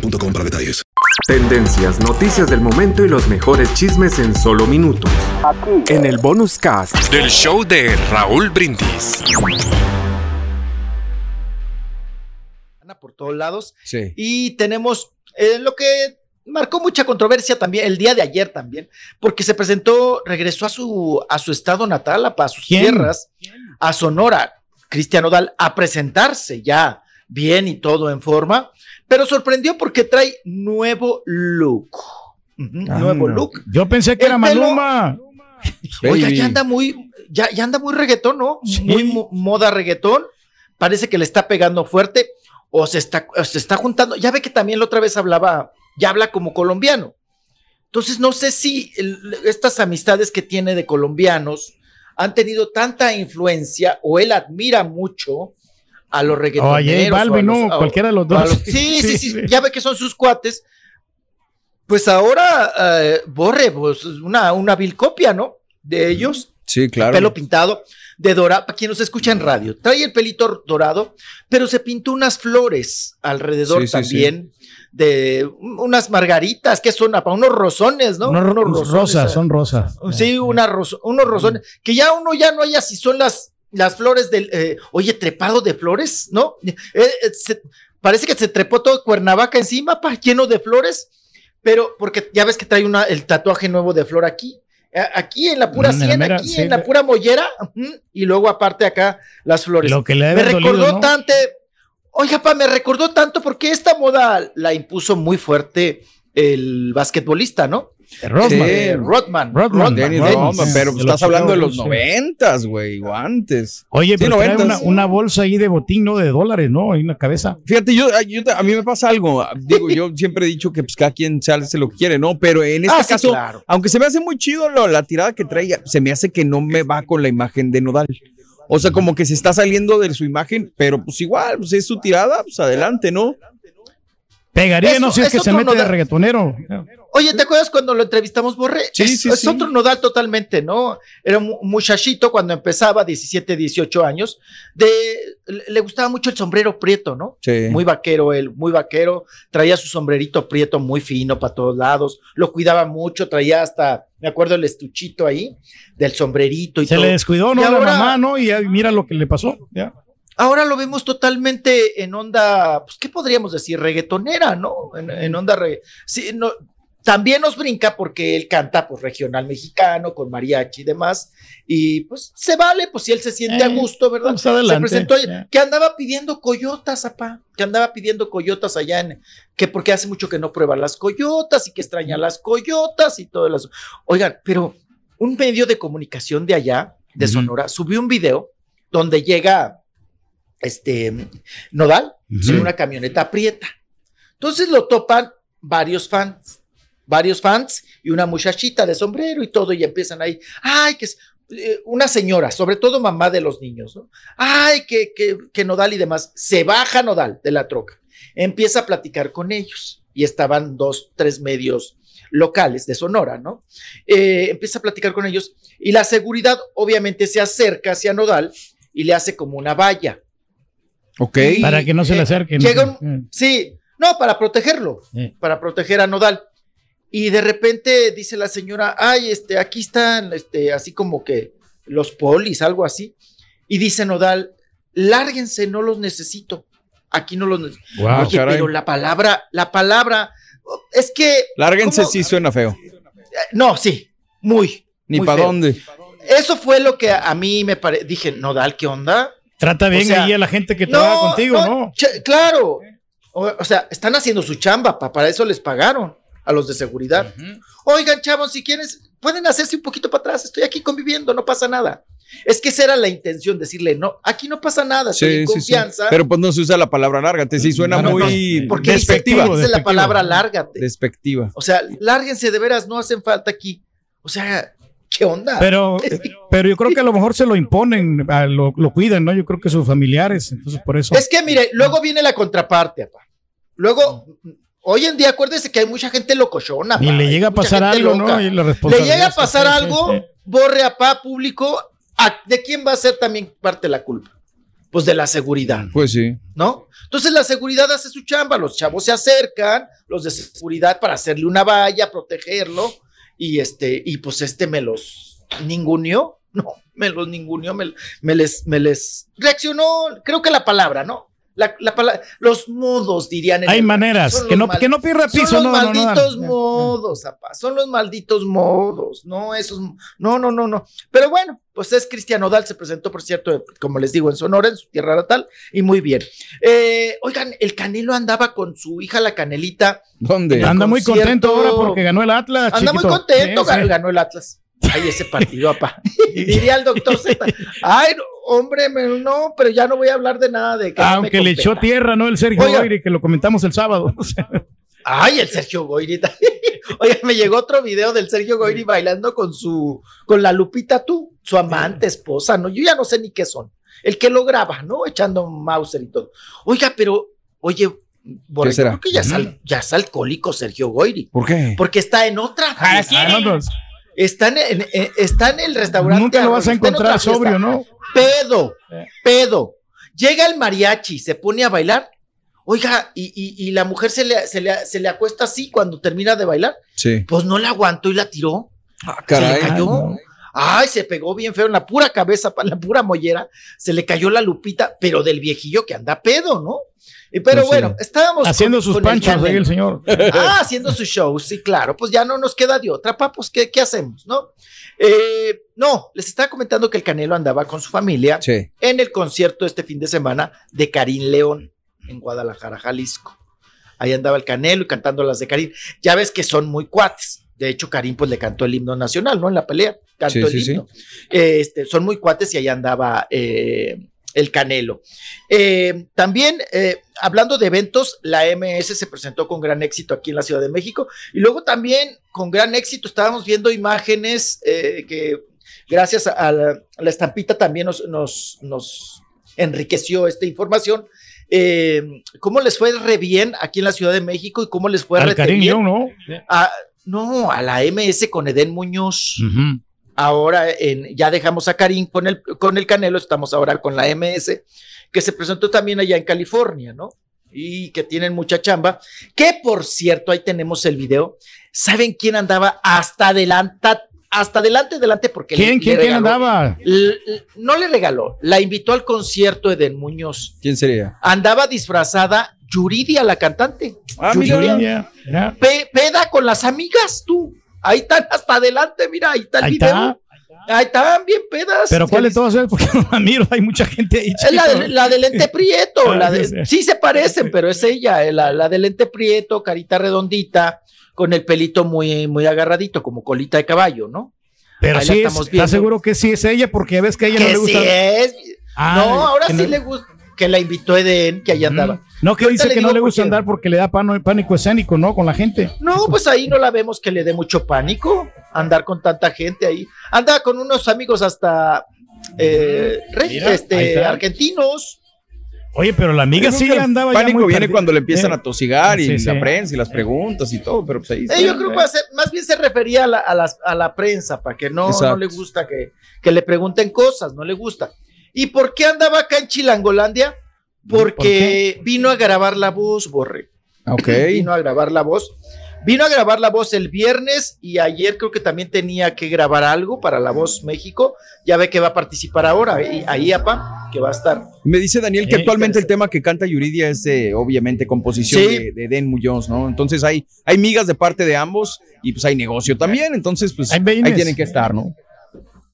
boostmobile.com para detalles. Tendencias, noticias del momento y los mejores chismes en solo minutos. En el bonus cast Del show de Raúl Brindis. Anda por todos lados. Sí. Y tenemos eh, lo que marcó mucha controversia también el día de ayer también, porque se presentó, regresó a su, a su estado natal, a, a sus ¿Quién? tierras, a Sonora, Cristiano Dal, a presentarse ya bien y todo en forma, pero sorprendió porque trae nuevo look. Ah, nuevo no. look. Yo pensé que El era pelo- Maluma. Oiga, Baby. ya anda muy, ya, ya anda muy reggaetón, ¿no? Sí. Muy mo- moda reggaetón. Parece que le está pegando fuerte o se está, o se está juntando. Ya ve que también la otra vez hablaba, ya habla como colombiano. Entonces, no sé si el- estas amistades que tiene de colombianos han tenido tanta influencia o él admira mucho a los reggaetoneros. J Balvin, o a los- no, a- cualquiera de los dos. los- sí, sí, sí, ya ve que son sus cuates. Pues ahora, eh, Borre, pues una, una vil copia, ¿no? De ellos Sí, claro. pelo pintado, de dorado, para quien nos escucha en radio, trae el pelito dorado, pero se pintó unas flores alrededor Sí, sí, también, de un- unas margaritas, que son para unos rosones, ¿no? Unos ro- rosones, rosas, eh. son rosas. Sí, una ros- unos rosones, que ya uno ya no haya si son las, las flores del, eh, oye, trepado de flores, ¿no? Eh, eh, se- parece que se trepó todo Cuernavaca encima, pa, lleno de flores, pero porque ya ves que trae una, el tatuaje nuevo de flor aquí, eh, aquí en la pura Mm, en sien, mera- aquí sí, en la pura mollera, y luego aparte acá las flores. Lo que le me recordó dolido, ¿no? tanto, oiga, pa, me recordó tanto porque esta moda la impuso muy fuerte el basquetbolista, ¿no? Rodman. Eh, Rodman. Rodman. Dennis Rodman, Rodman, sí, pero de estás hablando de los sí. noventas, güey, o antes. Oye, Sí, pero trae una, una bolsa ahí de botín, ¿no? De dólares, ¿no? En la cabeza. Fíjate, yo, yo- a mí me pasa algo. Digo, yo siempre he dicho que pues, cada quien se hace lo que quiere, ¿no? Pero en este Ah, sí, caso, claro. aunque se me hace muy chido lo- la tirada que trae, se me hace que no me va con la imagen de Nodal. O sea, como que se está saliendo de su imagen, pero pues igual, pues es su tirada, pues adelante, ¿no? Pegaría, Eso- no sé, es es que se mete de nodal. reggaetonero. Oye, ¿te acuerdas cuando lo entrevistamos, Borre? Sí, es, sí, es sí. otro nodal totalmente, ¿no? Era un muchachito cuando empezaba, 17, 18 años, de, le gustaba mucho el sombrero prieto, ¿no? Sí. Muy vaquero él, muy vaquero, traía su sombrerito prieto muy fino para todos lados, lo cuidaba mucho, traía hasta, me acuerdo el estuchito ahí, del sombrerito y Se todo. le descuidó, ¿no? Y La ahora- mamá, ¿no? Y mira lo que le pasó. Ya. Ahora lo vemos totalmente en onda, pues, ¿qué podríamos decir? Reggaetonera, ¿no? En, en onda regga- sí, no, también nos brinca porque él canta, pues, regional mexicano, con mariachi y demás, y pues se vale, pues si él se siente a Eh, gusto, ¿verdad? pues, adelante, se presentó, ya. que andaba pidiendo coyotas, apá, que andaba pidiendo coyotas allá en, que porque hace mucho que no prueba las coyotas y que extraña las coyotas y todo eso. Oigan, pero un medio de comunicación de allá, de. Sonora, subió un video donde llega este Nodal Ujú. en una camioneta prieta. Entonces lo topan varios fans, varios fans y una muchachita de sombrero y todo, y empiezan ahí, ay, que es eh, una señora, sobre todo mamá de los niños, ¿no? Ay, que, que, que Nodal y demás. Se baja Nodal de la troca, empieza a platicar con ellos, y estaban dos, tres medios locales de Sonora, ¿no? Eh, empieza a platicar con ellos, y la seguridad obviamente se acerca hacia Nodal y le hace como una valla. Ok. Y, Para que no se le eh, acerquen. llega un- Eh, Sí, no, para protegerlo, eh. para proteger a Nodal. Y de repente dice la señora, ay, este, aquí están, este, así como que los polis, algo así. Y dice Nodal, lárguense, no los necesito. Aquí no los necesito. Guau, Oye, caray. pero la palabra, la palabra, es que. Lárguense ¿cómo? sí suena feo. No, sí, muy. Ni para dónde. Eso fue lo que a mí me parece. Dije, Nodal, ¿qué onda? Trata bien O sea, ahí a la gente que trabaja contigo, ¿no? claro. O, o sea, están haciendo su chamba, pa, para eso les pagaron a los de seguridad. Oigan, chavos, si quieres, pueden hacerse un poquito para atrás. Estoy aquí conviviendo, no pasa nada. Es que esa era la intención, decirle, no, aquí no pasa nada, estoy en Sí, confianza. Pero pues no se usa la palabra lárgate, sí suena No, no, muy no, porque despectiva. dice- dice la palabra lárgate. Despectiva. O sea, lárguense de veras, no hacen falta aquí. O sea, ¿qué onda? Pero, pero yo creo que a lo mejor se lo imponen, lo, lo cuidan, ¿no? Yo creo que sus familiares, entonces por eso. Es que mire, luego viene la contraparte, papá. Luego, hoy en día, acuérdese que hay mucha gente locochona. Y pa, le llega a pasar algo, loca. ¿no? Y la Le llega a pasar algo, borre a pa público. ¿a- ¿De quién va a ser también parte de la culpa? Pues de la seguridad, Pues sí. ¿no? Entonces la seguridad hace su chamba, los chavos se acercan, los de seguridad para hacerle una valla, protegerlo, y este, y pues este me los ninguneó, no, me los ninguneó, me, me les, me les reaccionó, creo que la palabra, ¿no? La, la palabra, los modos dirían. en Hay el- maneras, son que los no, que no pierda piso, son los no, no, no, malditos no. modos, apá, son los malditos modos, no esos, no, no, no, no. Pero bueno, pues es Cristian Odal, se presentó, por cierto, como les digo, en Sonora, en su tierra natal, y muy bien. Eh, oigan, el Canelo andaba con su hija, la Canelita. ¿Dónde? Anda muy contento ahora porque ganó el Atlas. Anda muy chiquito. contento, Sí, sí. ganó, ganó el Atlas. Ay, ese partido, apá. Diría el doctor Z. Ay, no, hombre, me- no, pero ya no voy a hablar de nada de que no Aunque le echó tierra, ¿no? El Sergio Oiga. Goyri, que lo comentamos el sábado. Ay, el Sergio Goyri. Oye, me llegó otro video del Sergio Goyri bailando con su, con la Lupita tú, su amante, esposa, ¿no? Yo ya no sé ni qué son. El que lo graba, ¿no? Echando Mauser y todo. Oiga, pero, oye, Borrego, será? creo que ya es, al- ya es alcohólico Sergio Goyri. ¿Por qué? Porque está en otra ah, fiesta. Está en, en- en- está en el restaurante. nunca lo vas a encontrar sobrio, ¿no? Pedo, Eh. pedo. Llega el mariachi, se pone a bailar. Oiga, y, y- y la mujer se le, se, le, se le acuesta así cuando termina de bailar. Sí. Pues no la aguantó y la tiró. Ah, Se le cayó. Ay, se pegó bien feo en la pura cabeza, pa- en la pura mollera. Se le cayó la lupita, pero del viejillo que anda pedo, ¿no? Y pero Pues sí. bueno, estábamos Haciendo con- sus con el panchos Canelo. el señor. Ah, haciendo su show, sí, claro, pues ya no nos queda de otra, pa, pues, ¿qué, qué hacemos, no? Eh, no, les estaba comentando que el Canelo andaba con su familia Sí. en el concierto este fin de semana de Karim León en Guadalajara, Jalisco. Ahí andaba el Canelo y cantando las de Karim. Ya ves que son muy cuates. De hecho, Karim pues le cantó el himno nacional, ¿no? En la pelea, cantó Sí, el sí, sí. himno. Este, son muy cuates y ahí andaba eh, el Canelo. Eh, también, eh, hablando de eventos, la MS se presentó con gran éxito aquí en la Ciudad de México. Y luego también, con gran éxito, estábamos viendo imágenes eh, que gracias a la, a la estampita también nos, nos, nos enriqueció esta información. Eh, ¿Cómo les fue re bien aquí en la Ciudad de México y cómo les fue Al re Karim bien? León, ¿no? No, a la MS con Eden Muñoz. Ahora en, ya dejamos a Karim con el, con el Canelo, estamos ahora con la MS, que se presentó también allá en California, ¿no? Y que tienen mucha chamba. Que por cierto, ahí tenemos el video. ¿Saben quién andaba hasta adelante? Hasta adelante, adelante, porque le- ¿Quién, le quién, quién andaba? No le regaló, la invitó al concierto Eden Muñoz. ¿Quién sería? Andaba disfrazada Yuridia, la cantante. Ah, mira. Mira, mira. Pe- peda con las amigas, tú. Ahí están hasta adelante, mira, ahí está el Ahí video. está. Ahí están bien pedas. Pero ¿cuál de todas es? Porque no la miro, hay mucha gente ahí. Es la chiquito. de, la de lente prieto, Ah, la de- sí, se parecen, pero es ella, eh, la, la de lente prieto, carita redondita, con el pelito muy, muy agarradito, como colita de caballo, ¿no? Pero ahí sí, es. ¿estás seguro que sí es ella? Porque ves que a ella no Que le gusta. sí es. Ah, no, ahora sí no- le gusta, que la invitó Eden, que ahí andaba. No, que dice que no le gusta andar porque le da pano- pánico escénico, ¿no? Con la gente. No, pues ahí no la vemos que le dé mucho pánico andar con tanta gente ahí. Anda con unos amigos hasta eh, Mira, este, argentinos. Oye, pero la amiga sí andaba ya pánico muy viene cuando le empiezan Eh, a tosigar y sí, la sí. prensa y las preguntas y todo, pero pues ahí está. Eh, yo creo que va a ser- más bien se refería a la, a las- a la prensa, para que no, no le gusta que, que le pregunten cosas, no le gusta. ¿Y por qué andaba acá en Chilangolandia? Porque vino a grabar la voz, Borre. Ok. Vino a grabar la voz. Vino a grabar la voz el viernes y ayer creo que también tenía que grabar algo para la voz México. Ya ve que va a participar ahora ahí, ahí apa, que va a estar. Me dice Daniel que Eh, actualmente el tema que canta Yuridia es de, obviamente, composición Sí. de, de Den Muñoz, ¿no? Entonces hay, hay migas de parte de ambos y pues hay negocio también, entonces pues ahí tienen que estar, ¿no?